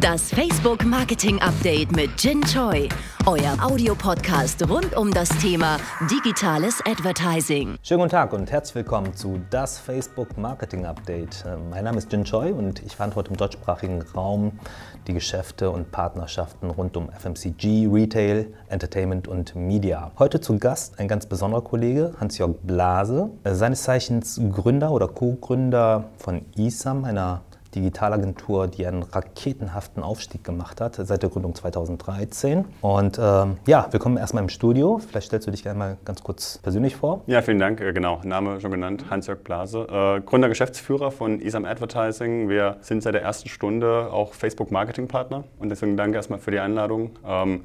Das Facebook Marketing Update mit Jin Choi, euer Audiopodcast rund um das Thema digitales Advertising. Schönen guten Tag und herzlich willkommen zu das Facebook Marketing Update. Äh, mein Name ist Jin Choi und ich verantworte im deutschsprachigen Raum die Geschäfte und Partnerschaften rund um FMCG, Retail, Entertainment und Media. Heute zu Gast ein ganz besonderer Kollege, Hans-Jörg Blase, äh, seines Zeichens Gründer oder Co-Gründer von ISAM, einer Digitalagentur, die einen raketenhaften Aufstieg gemacht hat seit der Gründung 2013. Und ähm, ja, willkommen erstmal im Studio. Vielleicht stellst du dich gerne mal ganz kurz persönlich vor. Ja, vielen Dank. Äh, genau, Name schon genannt, Hans-Jörg Blase. Äh, Gründer, Geschäftsführer von ISAM Advertising. Wir sind seit der ersten Stunde auch Facebook-Marketing-Partner. Und deswegen danke erstmal für die Einladung. Ähm,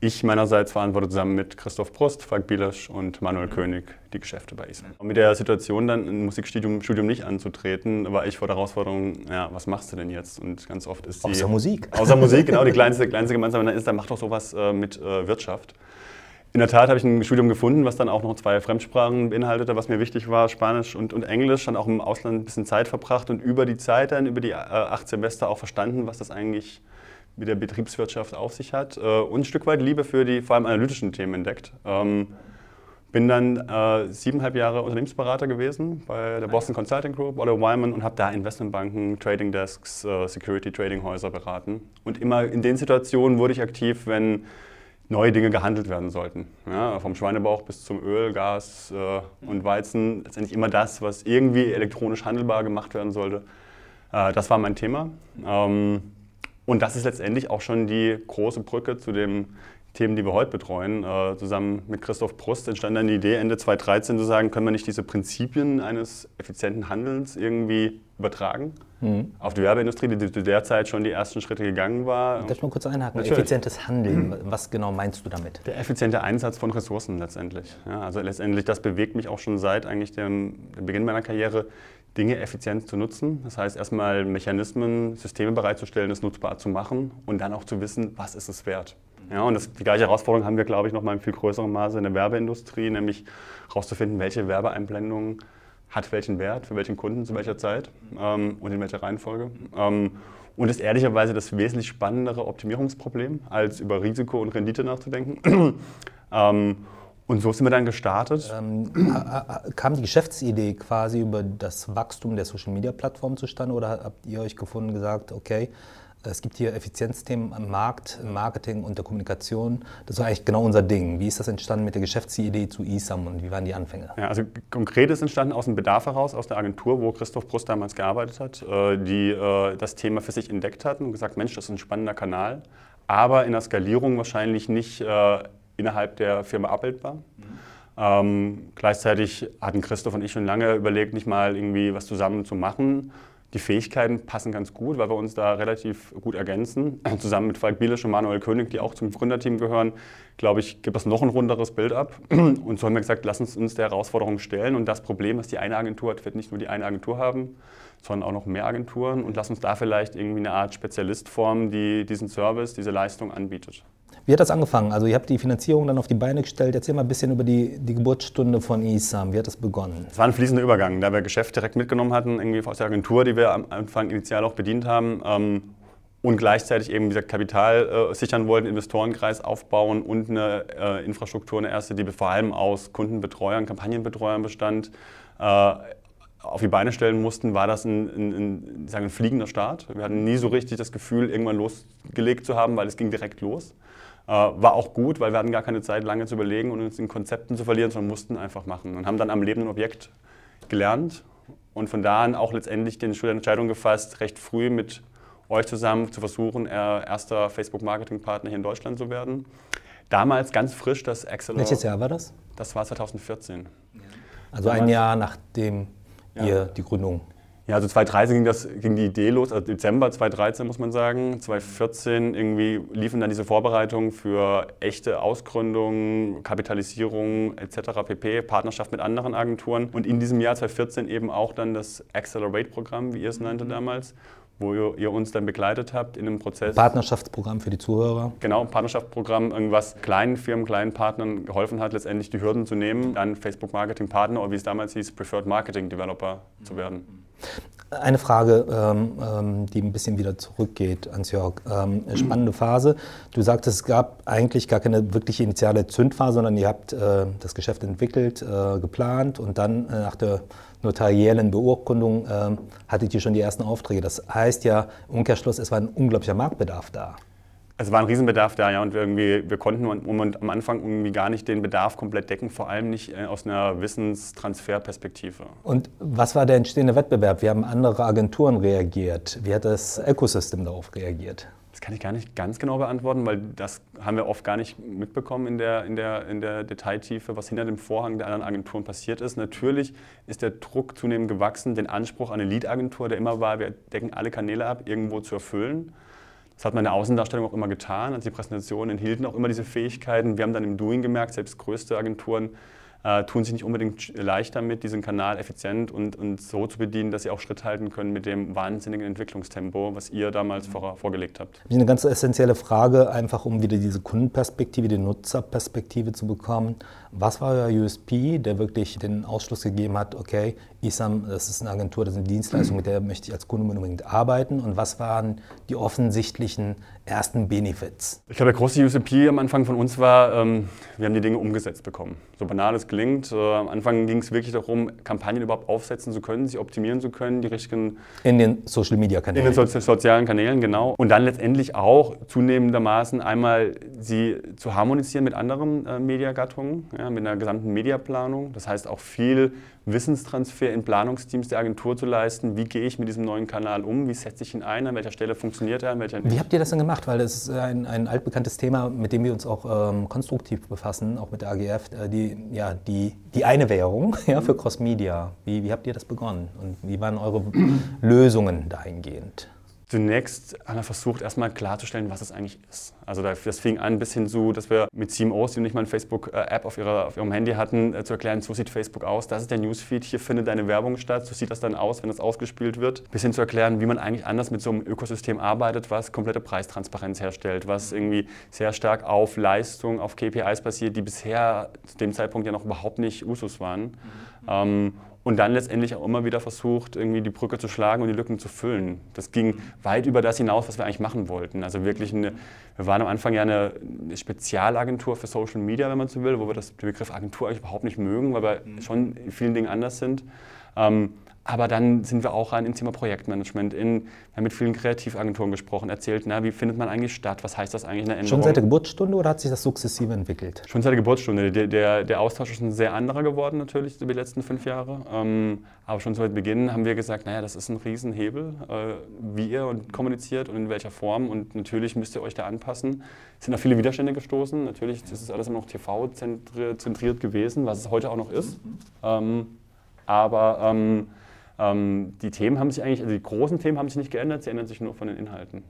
ich meinerseits verantworte zusammen mit Christoph Prost, Falk Bielesch und Manuel König die Geschäfte bei ISAM. Mit der Situation dann ein Musikstudium Studium nicht anzutreten, war ich vor der Herausforderung, ja, was machst du denn jetzt? Und ganz oft ist die... Außer Musik. Außer Musik, genau. Die kleinste, kleinste gemeinsame ist, dann mach doch sowas äh, mit äh, Wirtschaft. In der Tat habe ich ein Studium gefunden, was dann auch noch zwei Fremdsprachen beinhaltete, was mir wichtig war, Spanisch und, und Englisch. Dann auch im Ausland ein bisschen Zeit verbracht und über die Zeit dann, über die äh, acht Semester auch verstanden, was das eigentlich mit der Betriebswirtschaft auf sich hat äh, und ein Stück weit Liebe für die vor allem analytischen Themen entdeckt. Ähm, bin dann äh, siebeneinhalb Jahre Unternehmensberater gewesen bei der Boston Consulting Group, Oliver Wyman, und habe da Investmentbanken, Trading Desks, äh, Security Trading Häuser beraten. Und immer in den Situationen wurde ich aktiv, wenn neue Dinge gehandelt werden sollten. Ja, vom Schweinebauch bis zum Öl, Gas äh, und Weizen. Letztendlich immer das, was irgendwie elektronisch handelbar gemacht werden sollte. Äh, das war mein Thema. Ähm, und das ist letztendlich auch schon die große Brücke zu den Themen, die wir heute betreuen. Äh, zusammen mit Christoph Prust entstand dann die Idee, Ende 2013 zu sagen, können wir nicht diese Prinzipien eines effizienten Handelns irgendwie übertragen mhm. auf die Werbeindustrie, die zu der Zeit schon die ersten Schritte gegangen war. Darf ich mal kurz einhaken? Natürlich. Effizientes Handeln, was genau meinst du damit? Der effiziente Einsatz von Ressourcen letztendlich. Ja, also letztendlich, das bewegt mich auch schon seit eigentlich dem, dem Beginn meiner Karriere Dinge effizient zu nutzen. Das heißt, erstmal Mechanismen, Systeme bereitzustellen, es nutzbar zu machen und dann auch zu wissen, was ist es wert. Ja, und das, die gleiche Herausforderung haben wir, glaube ich, noch mal in viel größerem Maße in der Werbeindustrie, nämlich herauszufinden, welche Werbeeinblendung hat welchen Wert, für welchen Kunden, zu welcher Zeit ähm, und in welcher Reihenfolge. Ähm, und ist ehrlicherweise das wesentlich spannendere Optimierungsproblem, als über Risiko und Rendite nachzudenken. ähm, und so sind wir dann gestartet. Ähm, kam die Geschäftsidee quasi über das Wachstum der Social Media Plattform zustande oder habt ihr euch gefunden und gesagt, okay, es gibt hier Effizienzthemen am Markt, im Marketing und der Kommunikation. Das war eigentlich genau unser Ding. Wie ist das entstanden mit der Geschäftsidee zu eSam und wie waren die Anfänge? Ja, also konkret ist entstanden aus dem Bedarf heraus, aus der Agentur, wo Christoph Brust damals gearbeitet hat, äh, die äh, das Thema für sich entdeckt hatten und gesagt, Mensch, das ist ein spannender Kanal, aber in der Skalierung wahrscheinlich nicht äh, innerhalb der Firma abbildbar. Mhm. Ähm, gleichzeitig hatten Christoph und ich schon lange überlegt, nicht mal irgendwie was zusammen zu machen. Die Fähigkeiten passen ganz gut, weil wir uns da relativ gut ergänzen. Zusammen mit Falk Bielisch und Manuel König, die auch zum Gründerteam gehören, glaube ich, gibt es noch ein runderes Bild ab. Und so haben wir gesagt, lass uns uns der Herausforderung stellen. Und das Problem, was die eine Agentur hat, wird nicht nur die eine Agentur haben, sondern auch noch mehr Agenturen. Und lass uns da vielleicht irgendwie eine Art Spezialist formen, die diesen Service, diese Leistung anbietet. Wie hat das angefangen? Also ihr habt die Finanzierung dann auf die Beine gestellt. Erzähl mal ein bisschen über die, die Geburtsstunde von ISAM. Wie hat das begonnen? Es war ein fließender Übergang, da wir Geschäft direkt mitgenommen hatten, irgendwie aus der Agentur, die wir am Anfang initial auch bedient haben. Ähm, und gleichzeitig eben gesagt, Kapital äh, sichern wollten, Investorenkreis aufbauen und eine äh, Infrastruktur, eine erste, die vor allem aus Kundenbetreuern, Kampagnenbetreuern bestand, äh, auf die Beine stellen mussten, war das ein, ein, ein, sagen, ein fliegender Start. Wir hatten nie so richtig das Gefühl, irgendwann losgelegt zu haben, weil es ging direkt los. Äh, war auch gut, weil wir hatten gar keine Zeit, lange zu überlegen und uns in Konzepten zu verlieren, sondern mussten einfach machen und haben dann am lebenden Objekt gelernt und von da an auch letztendlich die Entscheidung gefasst, recht früh mit euch zusammen zu versuchen, erster Facebook-Marketing-Partner hier in Deutschland zu werden. Damals ganz frisch das Excel. Welches Jahr war das? Das war 2014. Also ein Jahr nachdem ja. ihr die Gründung ja, also 2013 ging, das, ging die Idee los, also Dezember 2013 muss man sagen. 2014 irgendwie liefen dann diese Vorbereitungen für echte Ausgründung, Kapitalisierung etc. pp, Partnerschaft mit anderen Agenturen. Und in diesem Jahr 2014 eben auch dann das Accelerate-Programm, wie ihr es nannte damals, wo ihr, uns dann begleitet habt in einem Prozess. Partnerschaftsprogramm für die Zuhörer. Genau, Partnerschaftsprogramm, irgendwas kleinen Firmen, kleinen Partnern geholfen hat, letztendlich die Hürden zu nehmen, dann Facebook Marketing Partner oder wie es damals hieß, Preferred Marketing Developer mhm. zu werden. Eine Frage, ähm, ähm, die ein bisschen wieder zurückgeht ans Jörg. Ähm, spannende Phase. Du sagtest, es gab eigentlich gar keine wirkliche initiale Zündphase, sondern ihr habt äh, das Geschäft entwickelt, äh, geplant und dann äh, nach der notariellen Beurkundung äh, hattet ihr schon die ersten Aufträge. Das heißt ja, Umkehrschluss, es war ein unglaublicher Marktbedarf da. Es war ein Riesenbedarf da, ja, und wir, irgendwie, wir konnten am Anfang irgendwie gar nicht den Bedarf komplett decken, vor allem nicht äh, aus einer Wissenstransferperspektive. Und was war der entstehende Wettbewerb? Wie haben andere Agenturen reagiert? Wie hat das Ecosystem darauf reagiert? Das kann ich gar nicht ganz genau beantworten, weil das haben wir oft gar nicht mitbekommen in der, in der, in der Detailtiefe, was hinter dem Vorhang der anderen Agenturen passiert ist. Natürlich ist der Druck zunehmend gewachsen, den Anspruch an eine Lead-Agentur, der immer war, wir decken alle Kanäle ab, irgendwo zu erfüllen. Das hat meine Außendarstellung auch immer getan. Also die Präsentationen enthielten auch immer diese Fähigkeiten. Wir haben dann im Doing gemerkt, selbst größte Agenturen äh, tun sich nicht unbedingt leicht damit, diesen Kanal effizient und, und so zu bedienen, dass sie auch Schritt halten können mit dem wahnsinnigen Entwicklungstempo, was ihr damals vor, vorgelegt habt. Eine ganz essentielle Frage, einfach um wieder diese Kundenperspektive, die Nutzerperspektive zu bekommen. Was war euer USP, der wirklich den Ausschluss gegeben hat, okay, ISAM, das ist eine Agentur, das ist eine Dienstleistung, mit der möchte ich als Kunde unbedingt arbeiten? Und was waren die offensichtlichen ersten Benefits? Ich glaube, der große USP am Anfang von uns war, ähm, wir haben die Dinge umgesetzt bekommen. So banal es klingt. Äh, am Anfang ging es wirklich darum, Kampagnen überhaupt aufsetzen zu können, sie optimieren zu können, die richtigen. In den Social Media Kanälen. In den so sozialen Kanälen, genau. Und dann letztendlich auch zunehmendermaßen einmal sie zu harmonisieren mit anderen äh, Mediagattungen ja, mit einer gesamten Mediaplanung. Das heißt auch viel Wissenstransfer in Planungsteams der Agentur zu leisten. Wie gehe ich mit diesem neuen Kanal um? Wie setze ich ihn ein? An welcher Stelle funktioniert er? An welcher Wie habt ihr das denn gemacht? Weil das ist ein, ein altbekanntes Thema, mit dem wir uns auch ähm, konstruktiv befassen, auch mit der AGF. Äh, die, ja, die, die eine Währung ja, für Cross Media. Wie, wie habt ihr das begonnen? Und wie waren eure Lösungen dahingehend? Zunächst haben wir versucht, erstmal klarzustellen, was es eigentlich ist. Also das fing an bis hin zu, dass wir mit CMOs, die nicht mal eine Facebook-App auf, auf ihrem Handy hatten, äh, zu erklären, so sieht Facebook aus, das ist der Newsfeed, hier findet deine Werbung statt, so sieht das dann aus, wenn das ausgespielt wird. Bis hin zu erklären, wie man eigentlich anders mit so einem Ökosystem arbeitet, was komplette Preistransparenz herstellt, was irgendwie sehr stark auf Leistung, auf KPIs basiert, die bisher zu dem Zeitpunkt ja noch überhaupt nicht Usus waren. Mhm. Ähm, und dann letztendlich auch immer wieder versucht, irgendwie die Brücke zu schlagen und die Lücken zu füllen. Das ging weit über das hinaus, was wir eigentlich machen wollten. Also wirklich eine, wir waren am Anfang ja eine, eine Spezialagentur für Social Media, wenn man so will, wo wir das, den Begriff Agentur eigentlich überhaupt nicht mögen, weil wir mhm. schon in vielen Dingen anders sind. Ähm, aber dann sind wir auch rein ins Thema Projektmanagement. In, wir haben mit vielen Kreativagenturen gesprochen, erzählt, na, wie findet man eigentlich statt? Was heißt das eigentlich in der Änderung? Schon seit der Geburtsstunde oder hat sich das sukzessive entwickelt? Schon seit der Geburtsstunde. Der, der, der Austausch ist ein sehr anderer geworden natürlich über die letzten fünf Jahre. Ähm, aber schon seit Beginn haben wir gesagt, naja, das ist ein Riesenhebel, äh, wie ihr kommuniziert und in welcher Form. Und natürlich müsst ihr euch da anpassen. Es sind auch viele Widerstände gestoßen. Natürlich ist es alles immer noch TV-zentriert gewesen, was es heute auch noch ist. Ähm, aber ähm, die Themen haben sich eigentlich, also die großen Themen haben sich nicht geändert, sie ändern sich nur von den Inhalten.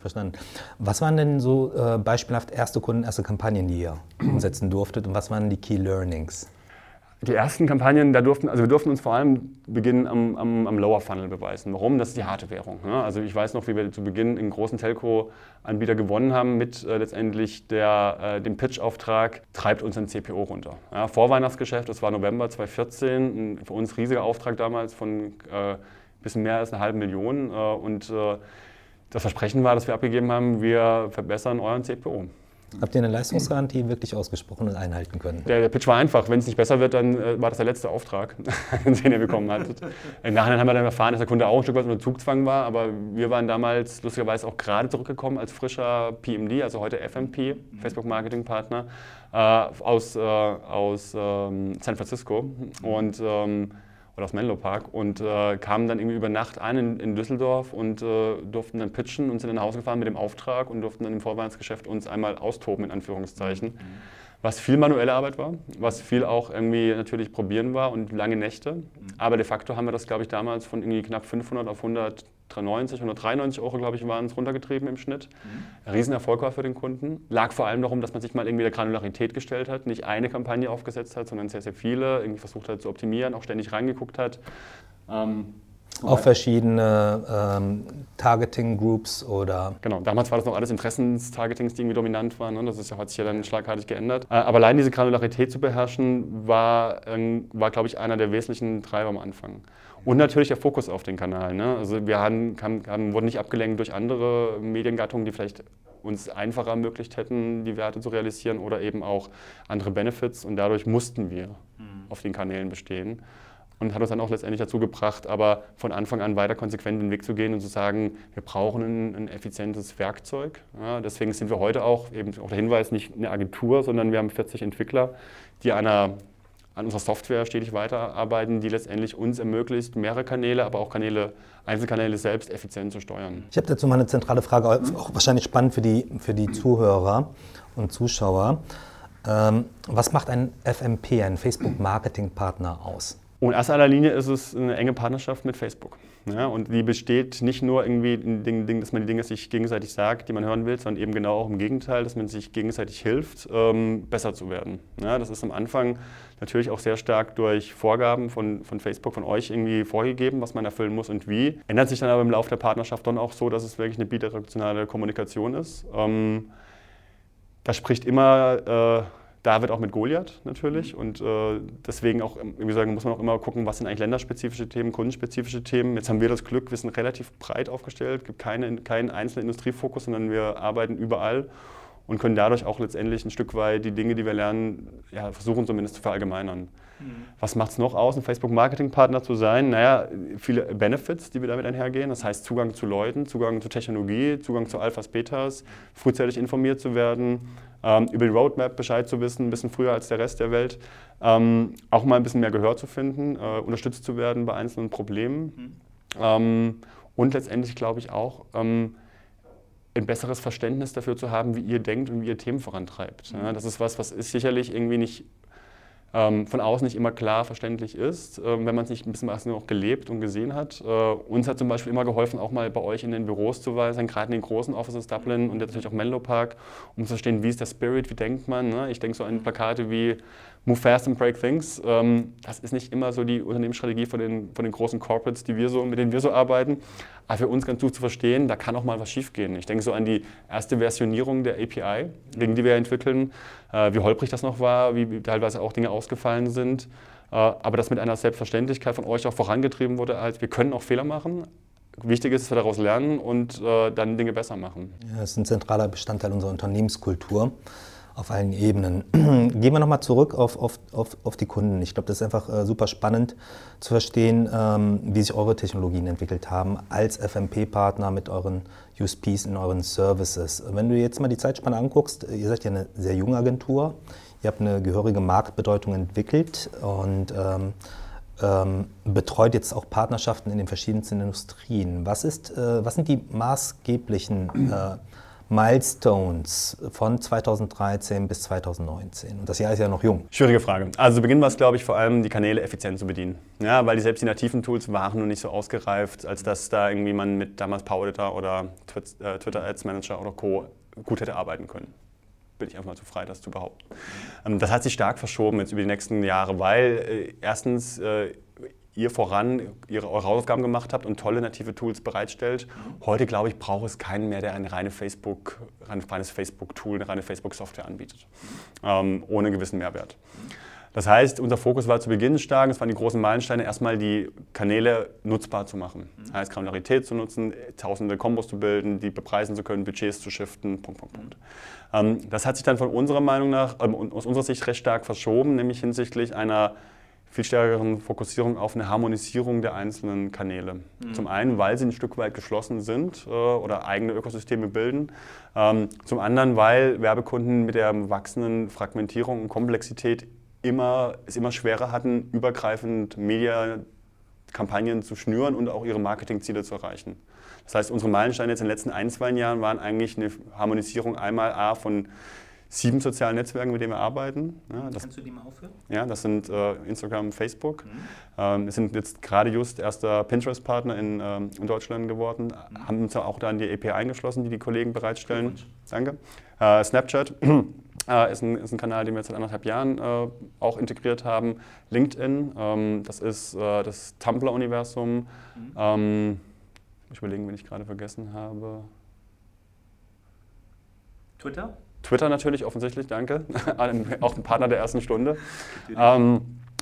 Verstanden. Was waren denn so äh, beispielhaft erste Kunden, erste Kampagnen, die ihr umsetzen durftet und was waren die Key Learnings? Die ersten Kampagnen, da durften, also wir durften uns vor allem beginnen am, am, am Lower Funnel beweisen. Warum? Das ist die harte Währung. Ne? Also ich weiß noch, wie wir zu Beginn einen großen Telco-Anbieter gewonnen haben mit äh, letztendlich der, äh, dem Pitch-Auftrag, treibt uns ein CPO runter. Ja, Vorweihnachtsgeschäft, das war November 2014, ein für uns riesiger Auftrag damals von äh, bisschen mehr als einer halben Million. Äh, und äh, das Versprechen war, das wir abgegeben haben, wir verbessern euren CPO. Habt ihr eine Leistungsgarantie wirklich ausgesprochen und einhalten können? Der, der Pitch war einfach. Wenn es nicht besser wird, dann äh, war das der letzte Auftrag, den ihr bekommen hattet. Im Nachhinein haben wir dann erfahren, dass der Kunde auch ein Stück weit unter Zugzwang war, aber wir waren damals lustigerweise auch gerade zurückgekommen als frischer PMD, also heute FMP, Facebook Marketing Partner, äh, aus, äh, aus ähm, San Francisco. Und ähm, oder aus Menlo Park und äh, kamen dann irgendwie über Nacht ein in, in Düsseldorf und äh, durften dann pitchen und sind dann nach Hause gefahren mit dem Auftrag und durften dann im Vorweihnachtsgeschäft uns einmal austoben, in Anführungszeichen. Mhm. Was viel manuelle Arbeit war, was viel auch irgendwie natürlich probieren war und lange Nächte. Mhm. Aber de facto haben wir das, glaube ich, damals von irgendwie knapp 500 auf 100 190, 193 Euro, glaube ich, waren es runtergetrieben im Schnitt. Mhm. Riesenerfolg war für den Kunden. Lag vor allem darum, dass man sich mal irgendwie der Granularität gestellt hat, nicht eine Kampagne aufgesetzt hat, sondern sehr, sehr viele, irgendwie versucht hat zu optimieren, auch ständig reingeguckt hat. Ähm, auch verschiedene ähm, Targeting-Groups oder. Genau, damals war das noch alles Interessenstargetings, die irgendwie dominant waren. Ne? Das ist ja, hat sich ja dann schlagartig geändert. Äh, aber allein diese Granularität zu beherrschen, war, äh, war glaube ich, einer der wesentlichen Treiber am Anfang. Und natürlich der Fokus auf den Kanal. Ne? Also wir haben, haben, wurden nicht abgelenkt durch andere Mediengattungen, die vielleicht uns einfacher ermöglicht hätten, die Werte zu realisieren oder eben auch andere Benefits. Und dadurch mussten wir mhm. auf den Kanälen bestehen und hat uns dann auch letztendlich dazu gebracht, aber von Anfang an weiter konsequent den Weg zu gehen und zu sagen, wir brauchen ein, ein effizientes Werkzeug. Ja, deswegen sind wir heute auch, eben auch der Hinweis, nicht eine Agentur, sondern wir haben 40 Entwickler, die einer, an unserer Software stetig weiterarbeiten, die letztendlich uns ermöglicht, mehrere Kanäle, aber auch Kanäle, Einzelkanäle selbst effizient zu steuern. Ich habe dazu mal eine zentrale Frage, auch wahrscheinlich spannend für die, für die Zuhörer und Zuschauer. Ähm, was macht ein FMP, ein Facebook-Marketing-Partner aus? Und in erster Linie ist es eine enge Partnerschaft mit Facebook. Ja, und die besteht nicht nur irgendwie in Dingen, dass man die Dinge sich gegenseitig sagt, die man hören will, sondern eben genau auch im Gegenteil, dass man sich gegenseitig hilft, ähm, besser zu werden. Ja, das ist am Anfang natürlich auch sehr stark durch Vorgaben von, von Facebook, von euch irgendwie vorgegeben, was man erfüllen muss und wie. Ändert sich dann aber im Laufe der Partnerschaft dann auch so, dass es wirklich eine bidirektionale Kommunikation ist. Ähm, da spricht immer äh, David auch mit Goliath natürlich. Und äh, deswegen auch, wie sagen, muss man auch immer gucken, was sind eigentlich länderspezifische Themen, kundenspezifische Themen. Jetzt haben wir das Glück, wir sind relativ breit aufgestellt, es gibt keine, keinen einzelnen Industriefokus, sondern wir arbeiten überall und können dadurch auch letztendlich ein Stück weit die Dinge, die wir lernen, ja, versuchen zumindest zu verallgemeinern. Mhm. Was macht es noch aus, ein Facebook-Marketing-Partner zu sein? Naja, viele Benefits, die wir damit einhergehen. Das heißt Zugang zu Leuten, Zugang zu Technologie, Zugang zu Alphas, Betas, frühzeitig informiert zu werden, ähm, über die Roadmap Bescheid zu wissen, ein bisschen früher als der Rest der Welt. Ähm, auch mal ein bisschen mehr Gehör zu finden, äh, unterstützt zu werden bei einzelnen Problemen. Mhm. Ähm, und letztendlich glaube ich auch, ähm, ein besseres Verständnis dafür zu haben, wie ihr denkt und wie ihr Themen vorantreibt. Ja, das ist was, was ist sicherlich irgendwie nicht ähm, von außen nicht immer klar verständlich ist, ähm, wenn man es nicht ein bisschen was noch gelebt und gesehen hat. Äh, uns hat zum Beispiel immer geholfen, auch mal bei euch in den Büros zu sein, gerade in den großen Offices Dublin und natürlich auch Menlo Park, um zu verstehen, wie ist der Spirit, wie denkt man. Ne? Ich denke so an Plakate wie Move fast and break things. Ähm, das ist nicht immer so die Unternehmensstrategie von den, von den großen Corporates, die wir so, mit denen wir so arbeiten. Aber für uns ganz gut zu verstehen, da kann auch mal was schiefgehen. Ich denke so an die erste Versionierung der API, gegen die wir entwickeln, äh, wie holprig das noch war, wie teilweise auch Dinge ausgefallen sind. Äh, aber das mit einer Selbstverständlichkeit von euch auch vorangetrieben wurde, als wir können auch Fehler machen, Wichtig ist, dass wir daraus lernen und äh, dann Dinge besser machen. Ja, das ist ein zentraler Bestandteil unserer Unternehmenskultur auf allen Ebenen. Gehen wir nochmal zurück auf, auf, auf, auf die Kunden. Ich glaube, das ist einfach äh, super spannend zu verstehen, ähm, wie sich eure Technologien entwickelt haben als FMP-Partner mit euren USPs in euren Services. Wenn du jetzt mal die Zeitspanne anguckst, ihr seid ja eine sehr junge Agentur, ihr habt eine gehörige Marktbedeutung entwickelt und ähm, ähm, betreut jetzt auch Partnerschaften in den verschiedensten Industrien. Was, ist, äh, was sind die maßgeblichen äh, Milestones von 2013 bis 2019? Und das Jahr ist ja noch jung. Schwierige Frage. Also zu Beginn war es, glaube ich, vor allem die Kanäle effizient zu bedienen. Ja, weil die, selbst die nativen Tools waren noch nicht so ausgereift, als dass da irgendwie man mit damals PowerEditor oder äh, Twitter Ads Manager oder Co. gut hätte arbeiten können bin ich einfach mal zu frei, das zu behaupten. Ähm, das hat sich stark verschoben jetzt über die nächsten Jahre, weil äh, erstens äh, ihr voran ihre, eure Hausaufgaben gemacht habt und tolle native Tools bereitstellt. Heute, glaube ich, braucht es keinen mehr, der ein reine Facebook, ein reines Facebook-Tool, eine reine Facebook-Software anbietet, ähm, ohne gewissen Mehrwert. Das heißt, unser Fokus war zu Beginn stark, es waren die großen Meilensteine, erstmal die Kanäle nutzbar zu machen. Das heißt, Granularität zu nutzen, tausende Kombos zu bilden, die bepreisen zu können, Budgets zu shiften, Punkt, Punkt, Punkt. Ähm, das hat sich dann von unserer Meinung nach, äh, aus unserer Sicht recht stark verschoben, nämlich hinsichtlich einer viel stärkeren Fokussierung auf eine Harmonisierung der einzelnen Kanäle. Mhm. Zum einen, weil sie ein Stück weit geschlossen sind äh, oder eigene Ökosysteme bilden. Ähm, zum anderen, weil Werbekunden mit der wachsenden Fragmentierung und Komplexität immer, es immer schwerer hatten, übergreifend Media-Kampagnen zu schnüren und auch ihre Marketingziele zu erreichen. Das heißt, unsere Meilensteine jetzt in den letzten ein, zwei Jahren waren eigentlich eine Harmonisierung einmal A von sieben sozialen Netzwerken, mit denen wir arbeiten. Ja, das, Kannst du die mal aufhören? Ja, das sind äh, Instagram, Facebook. Mhm. Ähm, wir sind jetzt gerade just erster Pinterest-Partner in, ähm, in, Deutschland geworden, mhm. haben uns auch da an die API eingeschlossen, die die Kollegen bereitstellen. Danke. Äh, Snapchat äh, ist, ein, ist, ein, Kanal, den wir seit anderthalb Jahren äh, auch integriert haben. LinkedIn, ähm, das ist äh, das Tumblr-Universum. Mhm. Ähm, ich überlegen, wenn ich gerade vergessen habe. Twitter? Twitter natürlich offensichtlich, danke. auch ein Partner der ersten Stunde. Ähm,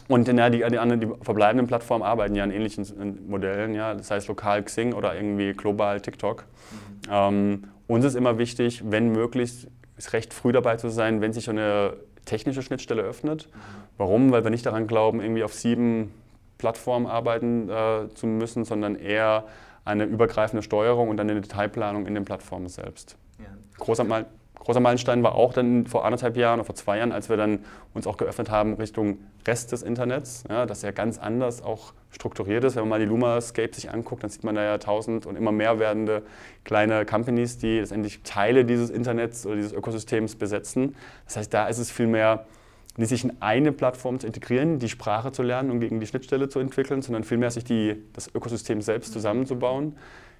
Und ja, die, die, die verbleibenden Plattformen arbeiten ja an ähnlichen Modellen, ja, das heißt lokal Xing oder irgendwie global TikTok. Mhm. Ähm, uns ist immer wichtig, wenn möglich, ist recht früh dabei zu sein, wenn sich eine technische Schnittstelle öffnet. Mhm. Warum? Weil wir nicht daran glauben, irgendwie auf sieben Plattformen arbeiten äh, zu müssen, sondern eher eine übergreifende Steuerung und dann eine Detailplanung in den Plattformen selbst. Ja. Großer, Mal, großer Meilenstein war auch dann vor anderthalb Jahren oder vor zwei Jahren, als wir dann uns auch geöffnet haben Richtung Rest des Internets, ja, das ja ganz anders auch strukturiert ist. Wenn man mal die Lumascape sich anguckt, dann sieht man da ja tausend und immer mehr werdende kleine Companies, die letztendlich Teile dieses Internets oder dieses Ökosystems besetzen. Das heißt, da ist es viel mehr nicht sich in eine Plattform zu integrieren, die Sprache zu lernen und gegen die Schnittstelle zu entwickeln, sondern vielmehr sich die, das Ökosystem selbst zusammenzubauen.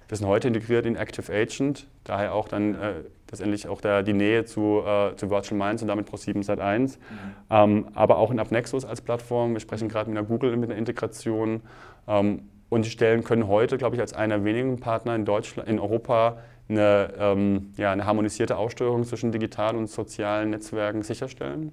Wir sind heute integriert in Active Agent, daher auch dann äh, letztendlich auch der, die Nähe zu, äh, zu Virtual Minds und damit Pro7 Sat 1. Mhm. Ähm, aber auch in AppNexus als Plattform. Wir sprechen gerade mit der Google mit einer Integration. Ähm, und die Stellen können heute, glaube ich, als einer wenigen Partner in Deutschland, in Europa eine, ähm, ja, eine harmonisierte Aussteuerung zwischen digitalen und sozialen Netzwerken sicherstellen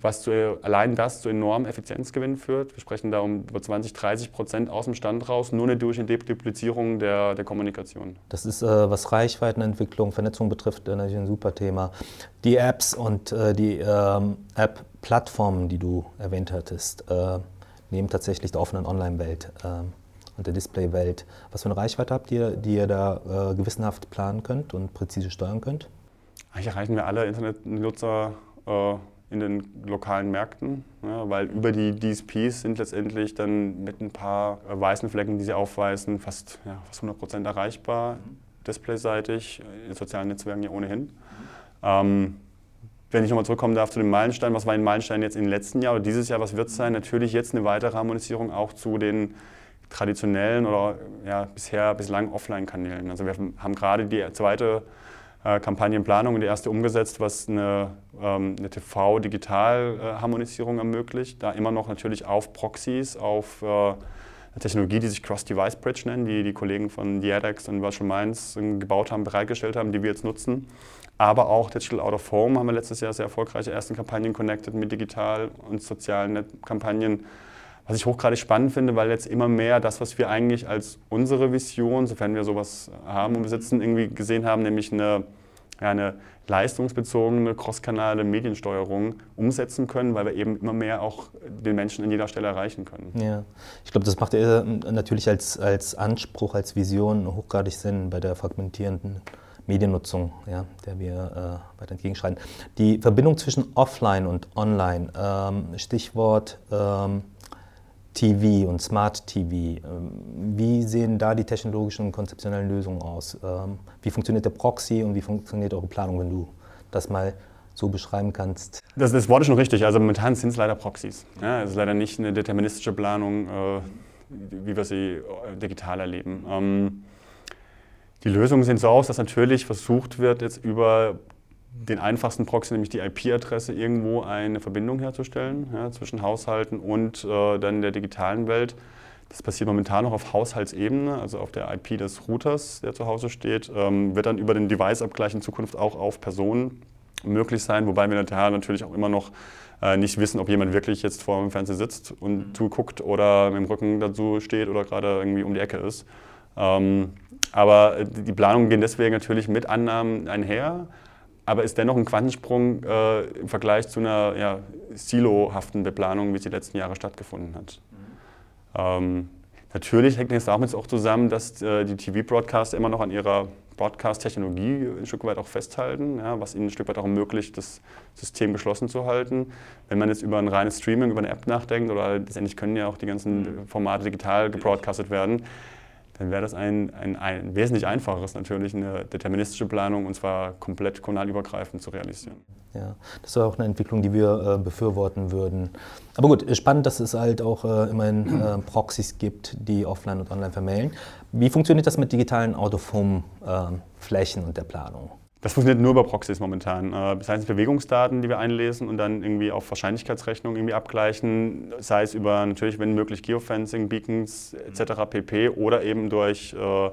was zu, allein das zu enormen Effizienzgewinnen führt. Wir sprechen da um über 20, 30 Prozent aus dem Stand raus, nur eine durch eine Duplizierung der, der Kommunikation. Das ist, äh, was Reichweitenentwicklung, Vernetzung betrifft, äh, natürlich ein super Thema. Die Apps und äh, die ähm, App-Plattformen, die du erwähnt hattest, äh, nehmen tatsächlich der offenen Online-Welt ähm, und der Display-Welt. Was für eine Reichweite habt ihr, die ihr da äh, gewissenhaft planen könnt und präzise steuern könnt? Eigentlich erreichen wir alle Internetnutzer äh, in den lokalen Märkten, ja, weil über die DSPs sind letztendlich dann mit ein paar äh, weißen Flecken, die sie aufweisen, fast, ja, fast 100 Prozent erreichbar, mhm. displayseitig, in sozialen Netzwerken ja ohnehin. Ähm, wenn ich nochmal zurückkommen darf zu dem Meilenstein, was war ein Meilenstein jetzt im letzten Jahr oder dieses Jahr, was wird es sein? Natürlich jetzt eine weitere Harmonisierung auch zu den traditionellen oder ja, bisher bislang Offline-Kanälen. Also wir haben gerade die zweite äh, Kampagnenplanung und die erste umgesetzt, was eine, ähm, eine TV-Digital-Harmonisierung ermöglicht. Da immer noch natürlich auf Proxys, auf äh, eine Technologie, die sich Cross-Device Bridge nennen, die die Kollegen von DiaDex und Virtual Minds gebaut haben, bereitgestellt haben, die wir jetzt nutzen. Aber auch Digital Out of Home haben wir letztes Jahr sehr erfolgreiche ersten Kampagnen connected mit digital und sozialen Kampagnen. Was ich hochgradig spannend finde, weil jetzt immer mehr das, was wir eigentlich als unsere Vision, sofern wir sowas haben und besitzen, irgendwie gesehen haben, nämlich eine, ja, eine leistungsbezogene, crosskanale Mediensteuerung umsetzen können, weil wir eben immer mehr auch den Menschen an jeder Stelle erreichen können. Ja, ich glaube, das macht natürlich als, als Anspruch, als Vision hochgradig Sinn bei der fragmentierenden Mediennutzung, ja, der wir äh, weiter entgegenschreiten. Die Verbindung zwischen Offline und Online, ähm, Stichwort ähm, TV und Smart TV. Ähm, wie sehen da die technologischen und konzeptionellen Lösungen aus? Ähm, wie funktioniert der Proxy und wie funktioniert eure Planung, wenn du das mal so beschreiben kannst? Das, das Wort ist schon richtig. Also momentan sind es leider Proxys. Ja, es ist leider nicht eine deterministische Planung, äh, wie wir sie äh, digital erleben. Ähm, die Lösungen sehen so aus, dass natürlich versucht wird, jetzt über den einfachsten Proxy, nämlich die IP-Adresse, irgendwo eine Verbindung herzustellen ja, zwischen Haushalten und äh, dann der digitalen Welt. Das passiert momentan noch auf Haushaltsebene, also auf der IP des Routers, der zu Hause steht. Ähm, wird dann über den Device-Abgleich in Zukunft auch auf Personen möglich sein, wobei wir natürlich auch immer noch äh, nicht wissen, ob jemand wirklich jetzt vor dem Fernseher sitzt und mhm. zuguckt oder mit dem Rücken dazu steht oder gerade irgendwie um die Ecke ist. Ähm, aber die Planungen gehen deswegen natürlich mit Annahmen einher aber ist dennoch ein Quantensprung äh, im Vergleich zu einer ja, silohaften Beplanung, wie sie die letzten Jahre stattgefunden hat. Mhm. Ähm, natürlich hängt es damit auch zusammen, dass äh, die TV-Broadcaster immer noch an ihrer Broadcast-Technologie ein Stück weit auch festhalten, ja, was ihnen ein Stück weit auch ermöglicht, das System geschlossen zu halten. Wenn man jetzt über ein reines Streaming, über eine App nachdenkt, oder letztendlich können ja auch die ganzen mhm. Formate digital gebroadcastet werden, dann wäre das ein, ein, ein, wesentlich einfacheres natürlich, eine deterministische Planung und zwar komplett kommunalübergreifend zu realisieren. Ja, das wäre auch eine Entwicklung, die wir äh, befürworten würden. Aber gut, spannend, dass es halt auch äh, immerhin äh, Proxys gibt, die offline und online vermählen. Wie funktioniert das mit digitalen Out-of-Home-Flächen und der Planung? Das funktioniert nur über Proxys momentan. Äh, das heißt Bewegungsdaten, die wir einlesen und dann irgendwie auf Wahrscheinlichkeitsrechnung irgendwie abgleichen, sei es über natürlich, wenn möglich, Geofencing, Beacons etc. pp. oder eben durch äh,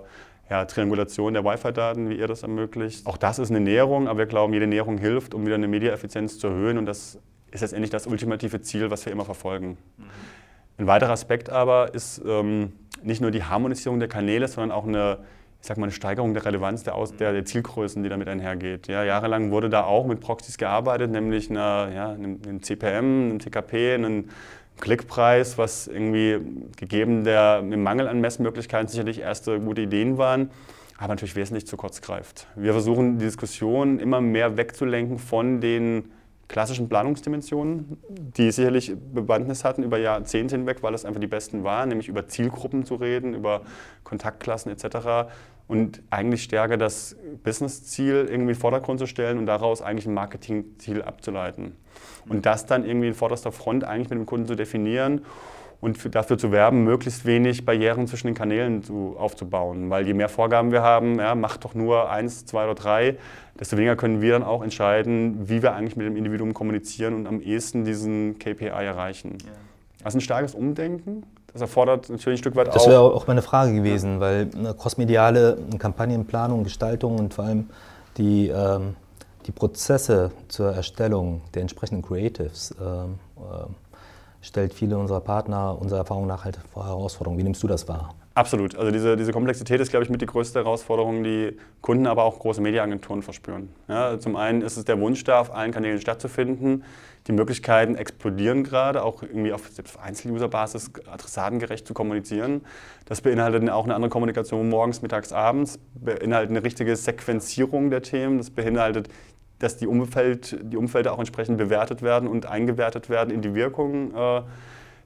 ja, Triangulation der Wi-Fi-Daten, wie ihr das ermöglicht. Auch das ist eine Näherung, aber wir glauben, jede Näherung hilft, um wieder eine Mediaeffizienz zu erhöhen und das ist letztendlich das ultimative Ziel, was wir immer verfolgen. Mhm. Ein weiterer Aspekt aber ist ähm, nicht nur die Harmonisierung der Kanäle, sondern auch eine, ich sag mal, eine Steigerung der Relevanz der, Aus der, der Zielgrößen, die damit einhergeht. Ja, jahrelang wurde da auch mit Proxys gearbeitet, nämlich einer, ja, einem, einem CPM, einem TKP, einem Klickpreis, was irgendwie gegeben der im Mangel an Messmöglichkeiten sicherlich erste gute Ideen waren, aber natürlich wesentlich zu kurz greift. Wir versuchen die Diskussion immer mehr wegzulenken von den klassischen Planungsdimensionen, die sicherlich Bewandtnis hatten über Jahrzehnte hinweg, weil es einfach die besten waren, nämlich über Zielgruppen zu reden, über Kontaktklassen etc. Und eigentlich stärker das Business-Ziel irgendwie in den Vordergrund zu stellen und daraus eigentlich ein Marketing-Ziel abzuleiten. Und das dann irgendwie in vorderster Front eigentlich mit dem Kunden zu definieren und für, dafür zu werben, möglichst wenig Barrieren zwischen den Kanälen zu, aufzubauen. Weil je mehr Vorgaben wir haben, ja, macht doch nur eins, zwei oder drei, desto weniger können wir dann auch entscheiden, wie wir eigentlich mit dem Individuum kommunizieren und am ehesten diesen KPI erreichen. Ja. Das ist ein starkes Umdenken. Das erfordert natürlich ein Stück weit auch. Das wäre auch meine Frage gewesen, weil eine crossmediale Kampagnenplanung, Gestaltung und vor allem die, ähm, die Prozesse zur Erstellung der entsprechenden Creatives ähm, äh, stellt viele unserer Partner unserer Erfahrung nach halt vor Herausforderungen. Wie nimmst du das wahr? Absolut. Also diese, diese Komplexität ist, glaube ich, mit die größte Herausforderung, die Kunden, aber auch große Mediaagenturen verspüren. Ja, zum einen ist es der Wunsch da, auf allen Kanälen stattzufinden. Die Möglichkeiten explodieren gerade, auch irgendwie auf Einzeluser-Basis adressatengerecht zu kommunizieren. Das beinhaltet auch eine andere Kommunikation morgens, mittags, abends, beinhaltet eine richtige Sequenzierung der Themen, das beinhaltet dass die, Umfeld, die Umfelder auch entsprechend bewertet werden und eingewertet werden in die Wirkung äh,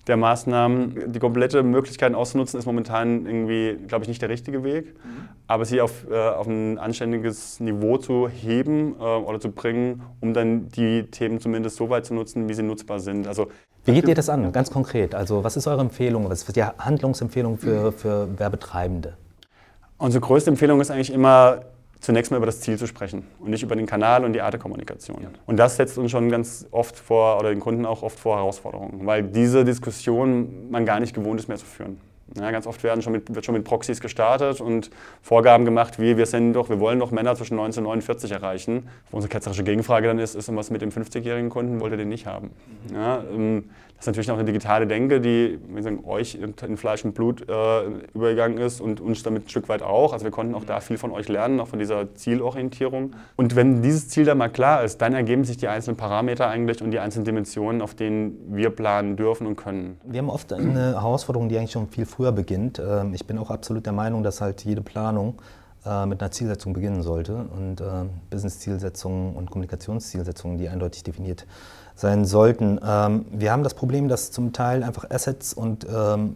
der Maßnahmen. Die komplette Möglichkeit auszunutzen ist momentan irgendwie, glaube ich, nicht der richtige Weg. Mhm. Aber sie auf, äh, auf ein anständiges Niveau zu heben äh, oder zu bringen, um dann die Themen zumindest so weit zu nutzen, wie sie nutzbar sind. Also, wie geht ihr das an, ganz konkret? Also was ist eure Empfehlung, was ist die Handlungsempfehlung für, für Werbetreibende? Unsere größte Empfehlung ist eigentlich immer, zunächst mal über das Ziel zu sprechen und nicht über den Kanal und die Art der Kommunikation. Ja. Und das setzt uns schon ganz oft vor, oder den Kunden auch oft vor Herausforderungen, weil diese Diskussion man gar nicht gewohnt ist mehr zu führen. Ja, ganz oft werden schon mit, wird schon mit Proxys gestartet und Vorgaben gemacht, wie wir sind doch, wir wollen doch Männer zwischen 19 und 49 erreichen. Unsere ketzerische Gegenfrage dann ist, ist was mit dem 50-jährigen Kunden, wollt ihr den nicht haben? Mhm. Ja, ähm, das ist natürlich auch eine digitale Denke, die sagen, euch in Fleisch und Blut äh, übergegangen ist und uns damit ein Stück weit auch. Also wir konnten auch da viel von euch lernen, auch von dieser Zielorientierung. Und wenn dieses Ziel dann mal klar ist, dann ergeben sich die einzelnen Parameter eigentlich und die einzelnen Dimensionen, auf denen wir planen dürfen und können. Wir haben oft eine Herausforderung, die eigentlich schon viel früher beginnt. Ähm, ich bin auch absolut der Meinung, dass halt jede Planung äh, mit einer Zielsetzung beginnen sollte und äh, Business-Zielsetzungen und Kommunikationszielsetzungen, die eindeutig definiert sein sollten. Ähm, wir haben das Problem, dass zum Teil einfach Assets und ähm,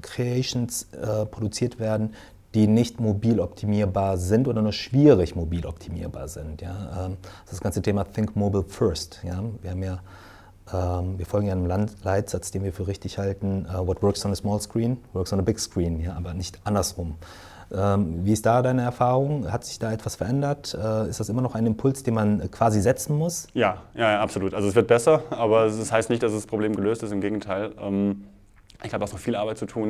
Creations äh, produziert werden, die nicht mobil optimierbar sind oder nur schwierig mobil optimierbar sind. Ja? Ähm, das ganze Thema Think Mobile First. Ja? Wir, haben ja, ähm, wir folgen ja einem Leitsatz, den wir für richtig halten, uh, what works on a small screen, works on a big screen, ja? aber nicht andersrum. Ähm, wie ist da deine Erfahrung? Hat sich da etwas verändert? Äh, ist das immer noch ein Impuls, den man quasi setzen muss? Ja, ja, absolut. Also es wird besser, aber das heißt nicht, dass das Problem gelöst ist. Im Gegenteil. Ähm, ich glaube, da ist noch viel Arbeit zu tun.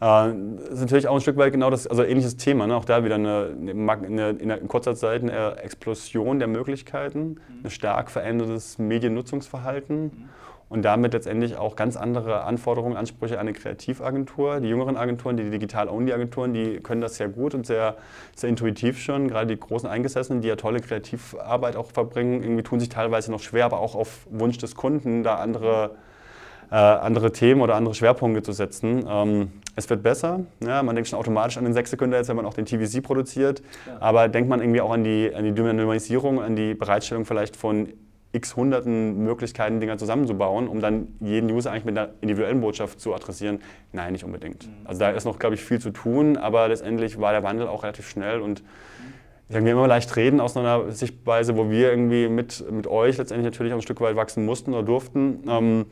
Mhm. Äh, ist natürlich auch ein Stück weit genau das, also ähnliches Thema. Ne? Auch da wieder eine, eine, in kurzer Zeit eine Explosion der Möglichkeiten, mhm. ein stark verändertes Mediennutzungsverhalten. Mhm und damit letztendlich auch ganz andere Anforderungen, Ansprüche an eine Kreativagentur. Die jüngeren Agenturen, die Digital-Only-Agenturen, die können das sehr gut und sehr, sehr intuitiv schon. Gerade die großen Eingesessenen, die ja tolle Kreativarbeit auch verbringen, irgendwie tun sich teilweise noch schwer, aber auch auf Wunsch des Kunden da andere, äh, andere Themen oder andere Schwerpunkte zu setzen. Ähm, es wird besser. Ja, man denkt schon automatisch an den Sechsekunder jetzt, wenn man auch den TVC produziert. Ja. Aber denkt man irgendwie auch an die, an die Dynamisierung, an die Bereitstellung vielleicht von x hunderten Möglichkeiten, Dinger zusammenzubauen, um dann jeden User eigentlich mit einer individuellen Botschaft zu adressieren? Nein, nicht unbedingt. Mhm. Also da ist noch, glaube ich, viel zu tun, aber letztendlich war der Wandel auch relativ schnell und ich sage, wir immer leicht reden aus einer Sichtweise, wo wir irgendwie mit, mit euch letztendlich natürlich auch ein Stück weit wachsen mussten oder durften. Ähm,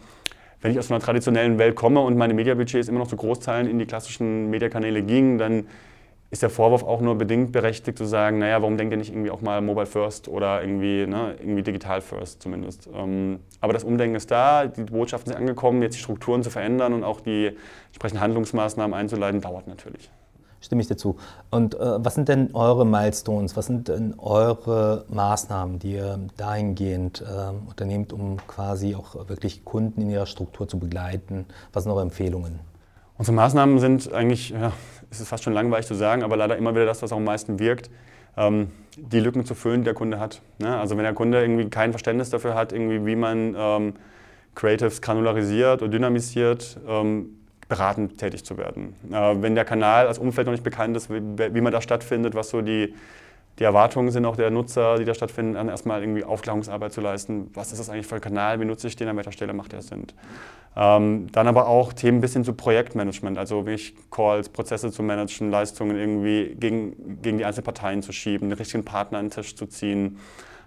wenn ich aus einer traditionellen Welt komme und meine Mediabudgets immer noch zu Großteilen in die klassischen Mediakanäle gingen, dann ist der Vorwurf auch nur bedingt berechtigt zu sagen, naja, warum denkt ihr nicht irgendwie auch mal Mobile First oder irgendwie, ne, irgendwie Digital First zumindest. Ähm, aber das Umdenken ist da, die Botschaften sind angekommen, jetzt die Strukturen zu verändern und auch die entsprechenden Handlungsmaßnahmen einzuleiten, dauert natürlich. stimme ich dir zu. Und äh, was sind denn eure Milestones, was sind denn eure Maßnahmen, die ihr dahingehend äh, unternehmt, um quasi auch wirklich Kunden in ihrer Struktur zu begleiten? Was sind eure Empfehlungen? Unsere Maßnahmen sind eigentlich, ja, es ist fast schon langweilig zu sagen, aber leider immer wieder das, was auch am meisten wirkt, ähm, die Lücken zu füllen, die der Kunde hat. Ne? Also wenn der Kunde irgendwie kein Verständnis dafür hat, irgendwie, wie man ähm, Creatives granularisiert oder dynamisiert, ähm, beratend tätig zu werden. Äh, wenn der Kanal als Umfeld noch nicht bekannt ist, wie, wie man da stattfindet, was so die, die Erwartungen sind auch der Nutzer, die da stattfinden, dann erstmal irgendwie Aufklärungsarbeit zu leisten. Was ist das eigentlich für ein Kanal? Wie nutze ich den? An welcher Stelle macht der Sinn? Ähm, dann aber auch Themen bis hin zu Projektmanagement, also wirklich Calls, Prozesse zu managen, Leistungen irgendwie gegen, gegen die einzelnen Parteien zu schieben, den richtigen Partner an den Tisch zu ziehen.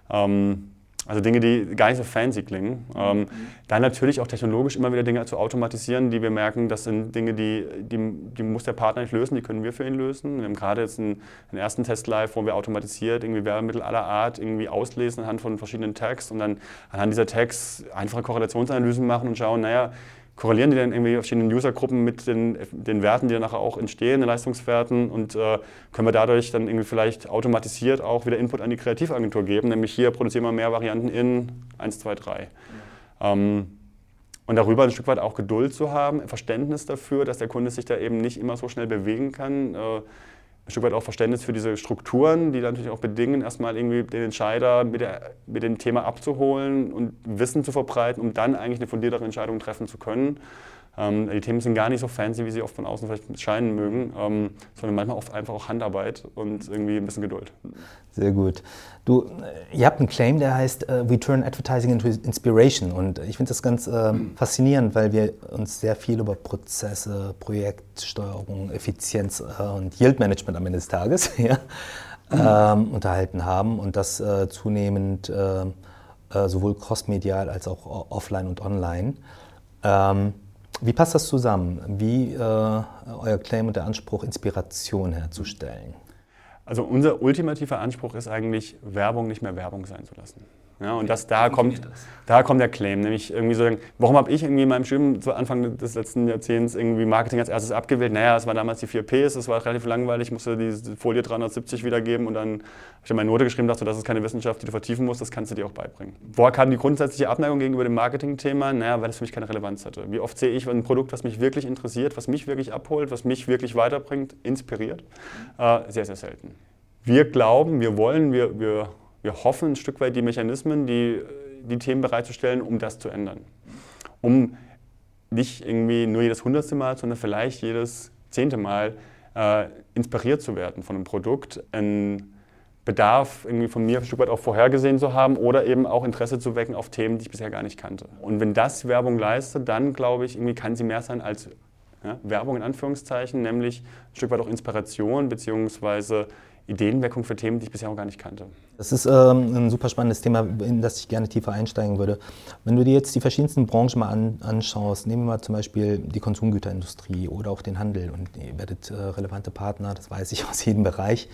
Ähm, also Dinge, die gar nicht so fancy klingen. Ähm, dann natürlich auch technologisch immer wieder Dinge zu automatisieren, die wir merken, das sind Dinge, die, die, die muss der Partner nicht lösen, die können wir für ihn lösen. Wir haben gerade jetzt einen, einen ersten Test live, wo wir automatisiert irgendwie Werbemittel aller Art irgendwie auslesen anhand von verschiedenen Tags und dann anhand dieser Tags einfache Korrelationsanalysen machen und schauen, naja, korrelieren die dann irgendwie verschiedenen Usergruppen mit den, den Werten, die dann nachher auch entstehen, den Leistungswerten und äh, können wir dadurch dann irgendwie vielleicht automatisiert auch wieder Input an die Kreativagentur geben, nämlich hier produzieren wir mehr Varianten in 1, 2, 3. Ähm, und darüber ein Stück weit auch Geduld zu haben, Verständnis dafür, dass der Kunde sich da eben nicht immer so schnell bewegen kann. Äh, ein Stück weit auch Verständnis für diese Strukturen, die natürlich auch bedingen, erstmal irgendwie den Entscheider mit, der, mit dem Thema abzuholen und Wissen zu verbreiten, um dann eigentlich eine fundiertere Entscheidung treffen zu können. Ähm, die Themen sind gar nicht so fancy, wie sie oft von außen vielleicht scheinen mögen, ähm, sondern manchmal oft einfach auch Handarbeit und irgendwie ein bisschen Geduld. Sehr gut. Du, ihr habt einen Claim, der heißt uh, We turn advertising into inspiration und ich finde das ganz äh, faszinierend, weil wir uns sehr viel über Prozesse, Projektsteuerung, Effizienz äh, und Yield Management am Ende des Tages ja, ähm, unterhalten haben und das äh, zunehmend äh, sowohl crossmedial als auch offline und online. Ähm, wie passt das zusammen? Wie äh, euer Claim und der Anspruch, Inspiration herzustellen? Also unser ultimativer Anspruch ist eigentlich, Werbung nicht mehr Werbung sein zu lassen. Ja, und das, da, kommt, das? da kommt der Claim, nämlich irgendwie so, warum habe ich irgendwie in meinem Studium zu Anfang des letzten Jahrzehnts irgendwie Marketing als erstes abgewählt? Naja, es war damals die 4 Ps, es war relativ langweilig, ich musste die Folie 370 wiedergeben und dann habe ich meine Note geschrieben, dachte, das ist keine Wissenschaft, die du vertiefen musst, das kannst du dir auch beibringen. Woher kam die grundsätzliche Abneigung gegenüber dem Marketing-Thema? Naja, weil es für mich keine Relevanz hatte. Wie oft sehe ich ein Produkt, was mich wirklich interessiert, was mich wirklich abholt, was mich wirklich weiterbringt, inspiriert? Äh, sehr, sehr selten. Wir glauben, wir wollen, wir, wir wir hoffen ein Stück weit die Mechanismen, die, die Themen bereitzustellen, um das zu ändern. Um nicht irgendwie nur jedes hundertste Mal, sondern vielleicht jedes zehnte Mal äh, inspiriert zu werden von einem Produkt, einen Bedarf irgendwie von mir ein Stück weit auch vorhergesehen zu haben oder eben auch Interesse zu wecken auf Themen, die ich bisher gar nicht kannte. Und wenn das Werbung leistet, dann glaube ich, irgendwie kann sie mehr sein als ja, Werbung in Anführungszeichen, nämlich ein Stück weit auch Inspiration beziehungsweise Ideenweckung für Themen, die ich bisher auch gar nicht kannte. Das ist ähm, ein super spannendes Thema, in das ich gerne tiefer einsteigen würde. Wenn du dir jetzt die verschiedensten Branchen mal an, anschaust, nehmen wir mal zum Beispiel die Konsumgüterindustrie oder auch den Handel und ihr werdet äh, relevante Partner, das weiß ich aus jedem Bereich,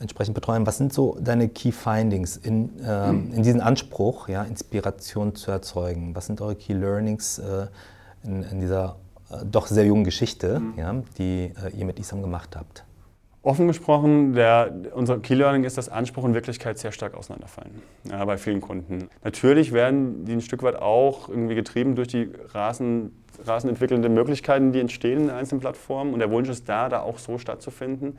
entsprechend betreuen. Was sind so deine Key Findings in, ähm, in diesem Anspruch, ja, Inspiration zu erzeugen? Was sind eure Key Learnings äh, in, in, dieser äh, doch sehr jungen Geschichte, mhm. ja, die äh, ihr mit ISAM gemacht habt? Offen gesprochen, der, unser Key Learning ist, dass Anspruch und Wirklichkeit sehr stark auseinanderfallen ja, bei vielen Kunden. Natürlich werden die ein Stück weit auch irgendwie getrieben durch die rasen, rasenentwickelnden Möglichkeiten, die entstehen in einzelnen Plattformen. Und der Wunsch ist da, da auch so stattzufinden.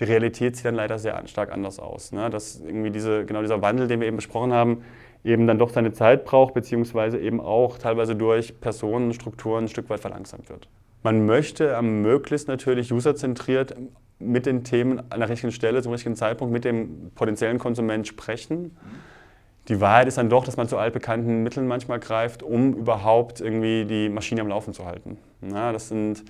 Die Realität sieht dann leider sehr stark anders aus. Ne? Dass irgendwie diese, genau dieser Wandel, den wir eben besprochen haben, eben dann doch seine Zeit braucht, beziehungsweise eben auch teilweise durch Personen, Strukturen ein Stück weit verlangsamt wird. Man möchte am möglichst natürlich userzentriert mit den Themen an der richtigen Stelle, zum richtigen Zeitpunkt mit dem potenziellen Konsument sprechen. Die Wahrheit ist dann doch, dass man zu altbekannten Mitteln manchmal greift, um überhaupt irgendwie die Maschine am Laufen zu halten. Ja, das sind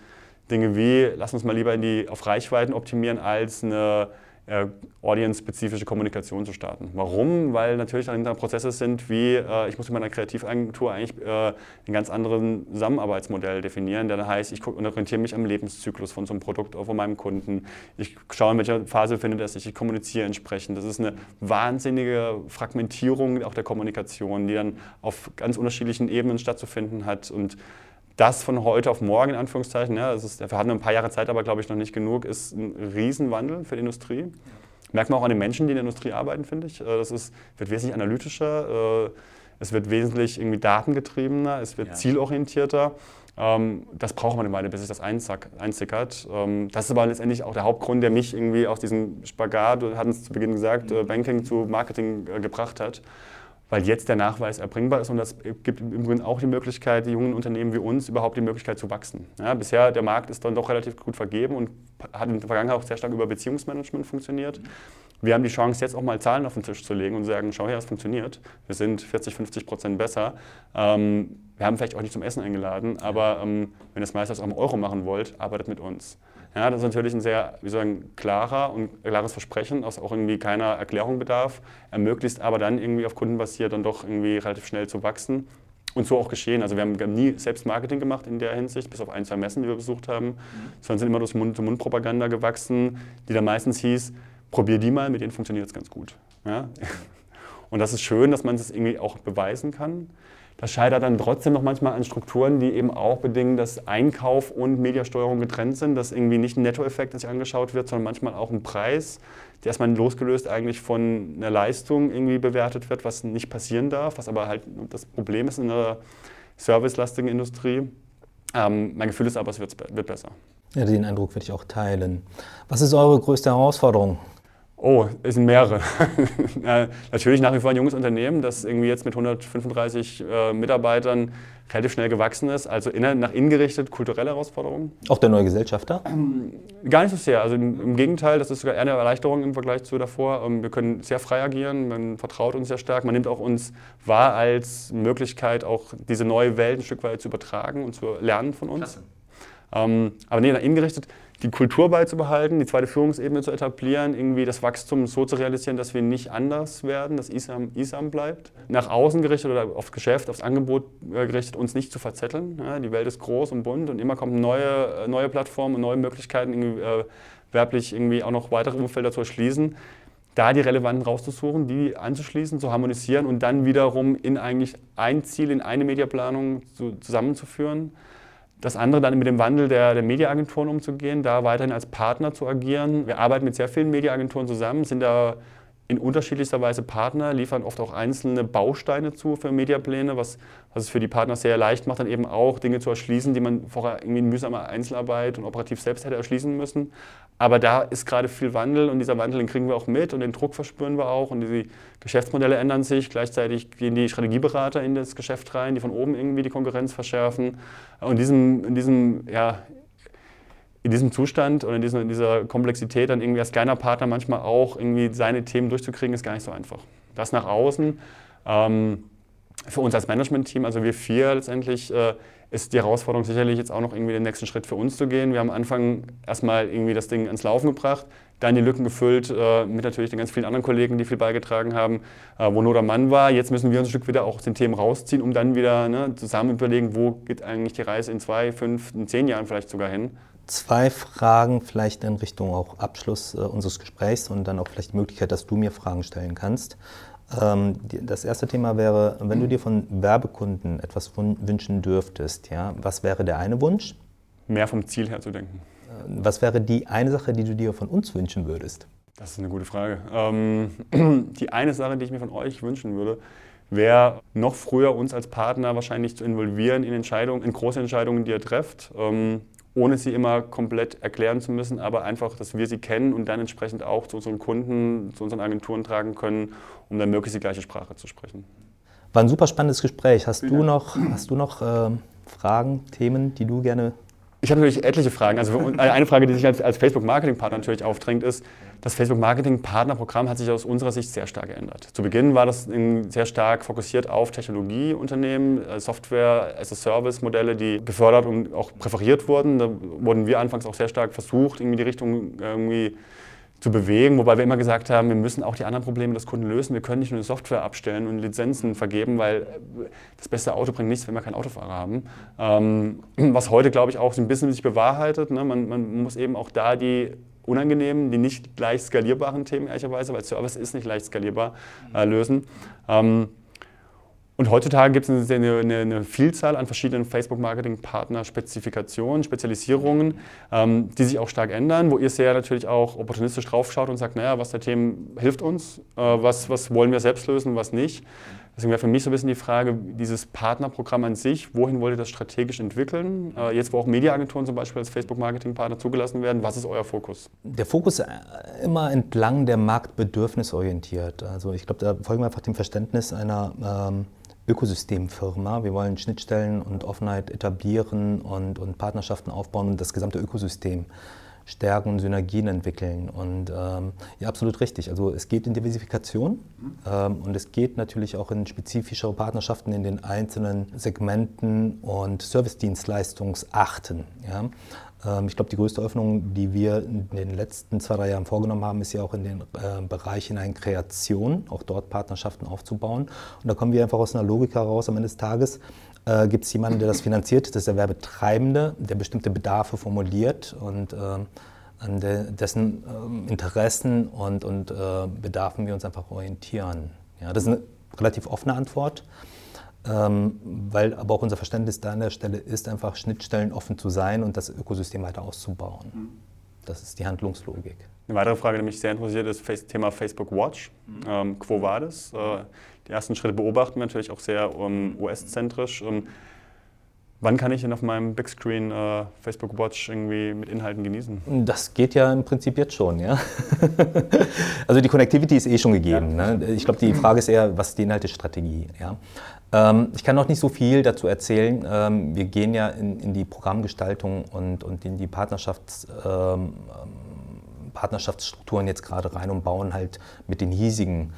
Dinge wie, lass uns mal lieber die, auf Reichweiten optimieren, als eine äh, audience-spezifische Kommunikation zu starten. Warum? Weil natürlich dahinter Prozesse sind wie, äh, ich muss mit meiner Kreativagentur eigentlich äh, einen ganz anderen Zusammenarbeitsmodell definieren, der dann heißt, ich orientiere mich am Lebenszyklus von so einem Produkt von meinem Kunden. Ich schaue, in welcher Phase findet er sich, ich kommuniziere entsprechend. Das ist eine wahnsinnige Fragmentierung auch der Kommunikation, die dann auf ganz unterschiedlichen Ebenen stattzufinden hat und das von heute auf morgen, in Anführungszeichen, ja, das ist, wir hatten ein paar Jahre Zeit, aber glaube ich noch nicht genug, ist ein Riesenwandel für die Industrie. Merkt man auch an den Menschen, die in der Industrie arbeiten, finde ich. Äh, das ist, wird wesentlich analytischer, äh, es wird wesentlich irgendwie datengetriebener, es wird ja. zielorientierter. Ähm, das braucht man eine Weile, bis sich das einsickert. Ähm, das ist aber letztendlich auch der Hauptgrund, der mich irgendwie aus diesem Spagat, hatten es zu Beginn gesagt, äh, Banking zu Marketing gebracht hat weil jetzt der Nachweis erbringbar ist und das gibt im Übrigen auch die Möglichkeit, die jungen Unternehmen wie uns überhaupt die Möglichkeit zu wachsen. Ja, bisher der Markt ist dann doch relativ gut vergeben und hat in der Vergangenheit auch sehr stark über Beziehungsmanagement funktioniert. Wir haben die Chance, jetzt auch mal Zahlen auf den Tisch zu legen und zu sagen, schau her, es funktioniert. Wir sind 40, 50 Prozent besser. Ähm, wir haben vielleicht auch nicht zum Essen eingeladen, aber ähm, wenn ihr das meistens auch im Euro machen wollt, arbeitet mit uns. Ja, das ist natürlich ein sehr, wie sagen, klarer und klares Versprechen, das auch irgendwie keiner Erklärung bedarf, ermöglicht aber dann irgendwie auf Kunden basiert dann doch irgendwie relativ schnell zu wachsen. Und so auch geschehen. Also wir haben nie selbst Marketing gemacht in der Hinsicht, bis auf ein, zwei Messen, die wir besucht haben, mhm. sondern sind immer durch Mund-zu-Mund-Propaganda gewachsen, die dann meistens hieß, probier die mal, mit denen funktioniert es ganz gut. Ja? Und das ist schön, dass man es irgendwie auch beweisen kann. Das scheitert dann trotzdem noch manchmal an Strukturen, die eben auch bedingen, dass Einkauf und Mediasteuerung getrennt sind, dass irgendwie nicht ein Nettoeffekt sich angeschaut wird, sondern manchmal auch ein Preis, der erstmal losgelöst eigentlich von einer Leistung irgendwie bewertet wird, was nicht passieren darf, was aber halt das Problem ist in einer servicelastigen Industrie. Ähm, mein Gefühl ist aber, es wird, wird besser. Ja, den Eindruck würde ich auch teilen. Was ist eure größte Herausforderung? Oh, es sind mehrere. Natürlich nach wie vor ein junges Unternehmen, das irgendwie jetzt mit 135 äh, Mitarbeitern relativ schnell gewachsen ist. Also in, nach innen gerichtet kulturelle Herausforderungen. Auch der neue Gesellschafter? Ähm, gar nicht so sehr. Also im, im, Gegenteil, das ist sogar eher eine Erleichterung im Vergleich zu davor. Ähm, wir können sehr frei agieren, man vertraut uns sehr stark. Man nimmt auch uns wahr als Möglichkeit, auch diese neue Welt ein Stück weit zu übertragen und zu lernen von uns. Ähm, aber nee, nach innen gerichtet die Kultur beizubehalten, die zweite Führungsebene zu etablieren, irgendwie das Wachstum so zu realisieren, dass wir nicht anders werden, dass ISAM ISAM bleibt. Nach außen gerichtet oder aufs Geschäft, aufs Angebot äh, gerichtet, uns nicht zu verzetteln. Ja, die Welt ist groß und bunt und immer kommen neue, äh, neue Plattformen und neue Möglichkeiten, irgendwie, äh, werblich irgendwie auch noch weitere Umfelder zu erschließen. Da die relevanten rauszusuchen, die anzuschließen, zu harmonisieren und dann wiederum in eigentlich ein Ziel, in eine Mediaplanung zu, zusammenzuführen das andere dann mit dem Wandel der, der Mediaagenturen umzugehen, da weiterhin als Partner zu agieren. Wir arbeiten mit sehr vielen Mediaagenturen zusammen, sind da in unterschiedlichster Weise Partner, liefern oft auch einzelne Bausteine zu für Mediapläne, was, was es für die Partner sehr leicht macht, dann eben auch Dinge zu erschließen, die man vorher irgendwie in mühsamer Einzelarbeit und operativ selbst hätte erschließen müssen. Aber da ist gerade viel Wandel und dieser Wandel, den kriegen wir auch mit und den Druck verspüren wir auch und die Geschäftsmodelle ändern sich. Gleichzeitig gehen die Strategieberater in das Geschäft rein, die von oben irgendwie die Konkurrenz verschärfen. Und in diesem, in diesem ja, in diesem Zustand oder in dieser, in dieser, Komplexität dann irgendwie als kleiner Partner manchmal auch irgendwie seine Themen durchzukriegen, ist gar nicht so einfach. Das nach außen, ähm, für uns als Management-Team, also wir vier letztendlich, äh, ist die Herausforderung sicherlich jetzt auch noch irgendwie den nächsten Schritt für uns zu gehen. Wir haben am Anfang erstmal irgendwie das Ding ans Laufen gebracht, dann die Lücken gefüllt äh, mit natürlich den ganz vielen anderen Kollegen, die viel beigetragen haben, äh, wo nur der Mann war. Jetzt müssen wir uns ein Stück wieder auch aus den Themen rausziehen, um dann wieder ne, zusammen überlegen, wo geht eigentlich die Reise in zwei, fünf, in zehn Jahren vielleicht sogar hin zwei Fragen, vielleicht in Richtung auch Abschluss äh, unseres Gesprächs und dann auch vielleicht die Möglichkeit, dass du mir Fragen stellen kannst. Ähm, das erste Thema wäre, wenn du dir von Werbekunden etwas wünschen dürftest, ja, was wäre der eine Wunsch? Mehr vom Ziel her zu denken. Äh, was wäre die eine Sache, die du dir von uns wünschen würdest? Das ist eine gute Frage. Ähm, die eine Sache, die ich mir von euch wünschen würde, wäre noch früher uns als Partner wahrscheinlich zu involvieren in Entscheidungen, in große Entscheidungen, die ihr trefft. Ähm, ohne sie immer komplett erklären zu müssen, aber einfach, dass wir sie kennen und dann entsprechend auch zu unseren Kunden, zu unseren Agenturen tragen können, um dann möglichst die gleiche Sprache zu sprechen. War ein super spannendes Gespräch. Hast du noch, hast du noch äh, Fragen, Themen, die du gerne ich habe natürlich etliche Fragen. Also eine Frage, die sich als, als Facebook-Marketing-Partner natürlich aufdrängt, ist, das Facebook-Marketing-Partnerprogramm hat sich aus unserer Sicht sehr stark geändert. Zu Beginn war das sehr stark fokussiert auf Technologieunternehmen, äh, Software-as-a-Service-Modelle, die gefördert und auch präferiert wurden. Da wurden wir anfangs auch sehr stark versucht, irgendwie die Richtung irgendwie zu bewegen, wobei wir immer gesagt haben, wir müssen auch die anderen Probleme des Kunden lösen. Wir können nicht nur eine Software abstellen und Lizenzen vergeben, weil das beste Auto bringt nichts, wenn wir keinen Autofahrer haben. Ähm, was heute, glaube ich, auch so ein bisschen sich bewahrheitet. Ne? Man, man, muss eben auch da die unangenehmen, die nicht leicht skalierbaren Themen, ehrlicherweise, weil Service ist nicht leicht skalierbar, äh, lösen. Ähm, Und heutzutage gibt es eine, eine, eine, Vielzahl an verschiedenen Facebook-Marketing-Partner-Spezifikationen, Spezialisierungen, ähm, die sich auch stark ändern, wo ihr sehr natürlich auch opportunistisch draufschaut und sagt, naja, was der Themen hilft uns, äh, was, was wollen wir selbst lösen, was nicht. Deswegen wäre für mich so ein bisschen die Frage, dieses Partnerprogramm an sich, wohin wollt ihr das strategisch entwickeln? Äh, jetzt, wo auch Mediaagenturen zum Beispiel als Facebook-Marketing-Partner zugelassen werden, was ist euer Fokus? Der Fokus ist immer entlang der Marktbedürfnisse orientiert. Also ich glaube, da folgen wir einfach dem Verständnis einer ähm, Ökosystemfirma. Wir wollen Schnittstellen und Offenheit etablieren und, und Partnerschaften aufbauen und das gesamte Ökosystem Stärken und Synergien entwickeln. Und ähm, ja, absolut richtig. Also es geht in Diversifikation ähm, und es geht natürlich auch in spezifischere Partnerschaften in den einzelnen Segmenten und Servicedienstleistungsarten. Ja. Ähm, ich glaube, die größte Öffnung, die wir in den letzten zwei, drei Jahren vorgenommen haben, ist ja auch in den äh, Bereich hinein Kreation, auch dort Partnerschaften aufzubauen. Und da kommen wir einfach aus einer Logik heraus am Ende des Tages, äh, gibt es jemanden, der das finanziert, das ist der Werbetreibende, der bestimmte Bedarfe formuliert und äh, an de, dessen äh, Interessen und, und äh, Bedarfen wir uns einfach orientieren. Ja, das ist eine relativ offene Antwort, ähm, weil aber auch unser Verständnis da an der Stelle ist, einfach Schnittstellen offen zu sein und das Ökosystem weiter auszubauen. Mhm. Das ist die Handlungslogik. Eine weitere Frage, die mich sehr interessiert, ist das Thema Facebook Watch. Mhm. Ähm, Quo Vadis? Äh, die ersten Schritte beobachten wir natürlich auch sehr um, US-zentrisch. Um, wann kann ich denn auf meinem Big Screen äh, Facebook Watch irgendwie mit Inhalten genießen? Das geht ja im Prinzip jetzt schon, ja. also die Connectivity ist eh schon gegeben. Ja. Ne? Ich glaube, die Frage ist eher, was ist die Inhaltestrategie? Ja? Ähm, ich kann noch nicht so viel dazu erzählen. Ähm, wir gehen ja in, in, die Programmgestaltung und, und in die Partnerschafts, ähm, Partnerschaftsstrukturen jetzt gerade rein und bauen halt mit den hiesigen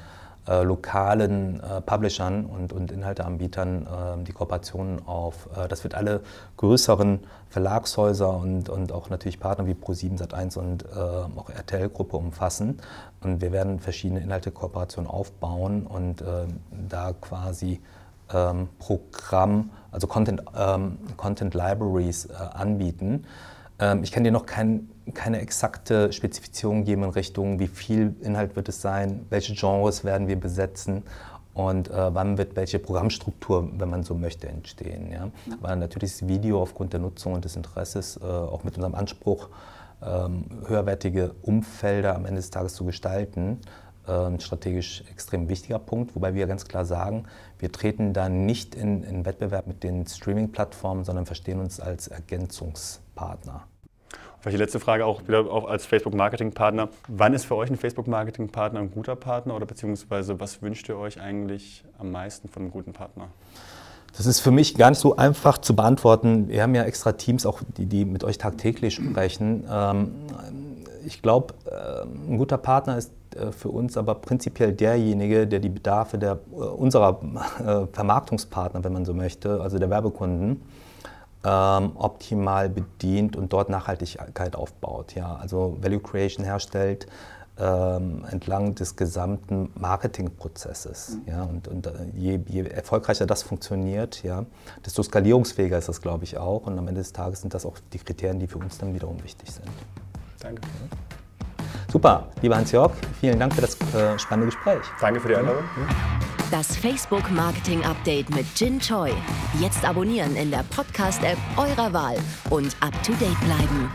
äh, lokalen äh, Publishern und, und Inhalteanbietern äh, die Kooperationen auf. Äh, das wird alle größeren Verlagshäuser und, und auch natürlich Partner wie Pro7, Sat1 und äh, auch RTL-Gruppe umfassen. Und wir werden verschiedene Inhaltekooperationen aufbauen und äh, da quasi ähm, Programm, also Content, ähm, Content Libraries anbieten. Ähm, ich kann dir noch kein keine exakte Spezifizierung geben in Richtung, wie viel Inhalt wird es sein, welche Genres werden wir besetzen und äh, wann wird welche Programmstruktur, wenn man so möchte, entstehen. Ja? Aber natürlich ist Video aufgrund der Nutzung und des Interesses, äh, auch mit unserem Anspruch, ähm, höherwertige Umfelder am Ende des Tages zu gestalten, ein strategisch extrem wichtiger Punkt, wobei wir ganz klar sagen, wir treten da nicht in, in Wettbewerb mit den Streaming-Plattformen, sondern verstehen uns als Ergänzungspartner. Vielleicht die letzte Frage auch wieder auch als Facebook-Marketing-Partner. Wann ist für euch ein Facebook-Marketing-Partner ein guter Partner oder beziehungsweise was wünscht ihr euch eigentlich am meisten von einem guten Partner? Das ist für mich gar nicht so einfach zu beantworten. Wir haben ja extra Teams, auch die, die mit euch tagtäglich sprechen. Ähm, ich glaube, äh, ein guter Partner ist äh, für uns aber prinzipiell derjenige, der die Bedarfe der, äh, unserer Vermarktungspartner, wenn man so möchte, also der Werbekunden, ähm, optimal bedient und dort Nachhaltigkeit aufbaut. Ja? Also Value Creation herstellt ähm, entlang des gesamten Marketingprozesses. Mhm. Ja? Und, und äh, je, je, erfolgreicher das funktioniert, ja, desto skalierungsfähiger ist das, glaube ich, auch. Und am Ende des Tages sind das auch die Kriterien, die für uns dann wiederum wichtig sind. Danke. Super, lieber Hans-Jörg, vielen Dank für das äh, spannende Gespräch. Danke für die Einladung. Das Facebook Marketing Update mit Jin Choi. Jetzt abonnieren in der Podcast-App eurer Wahl und up to date bleiben.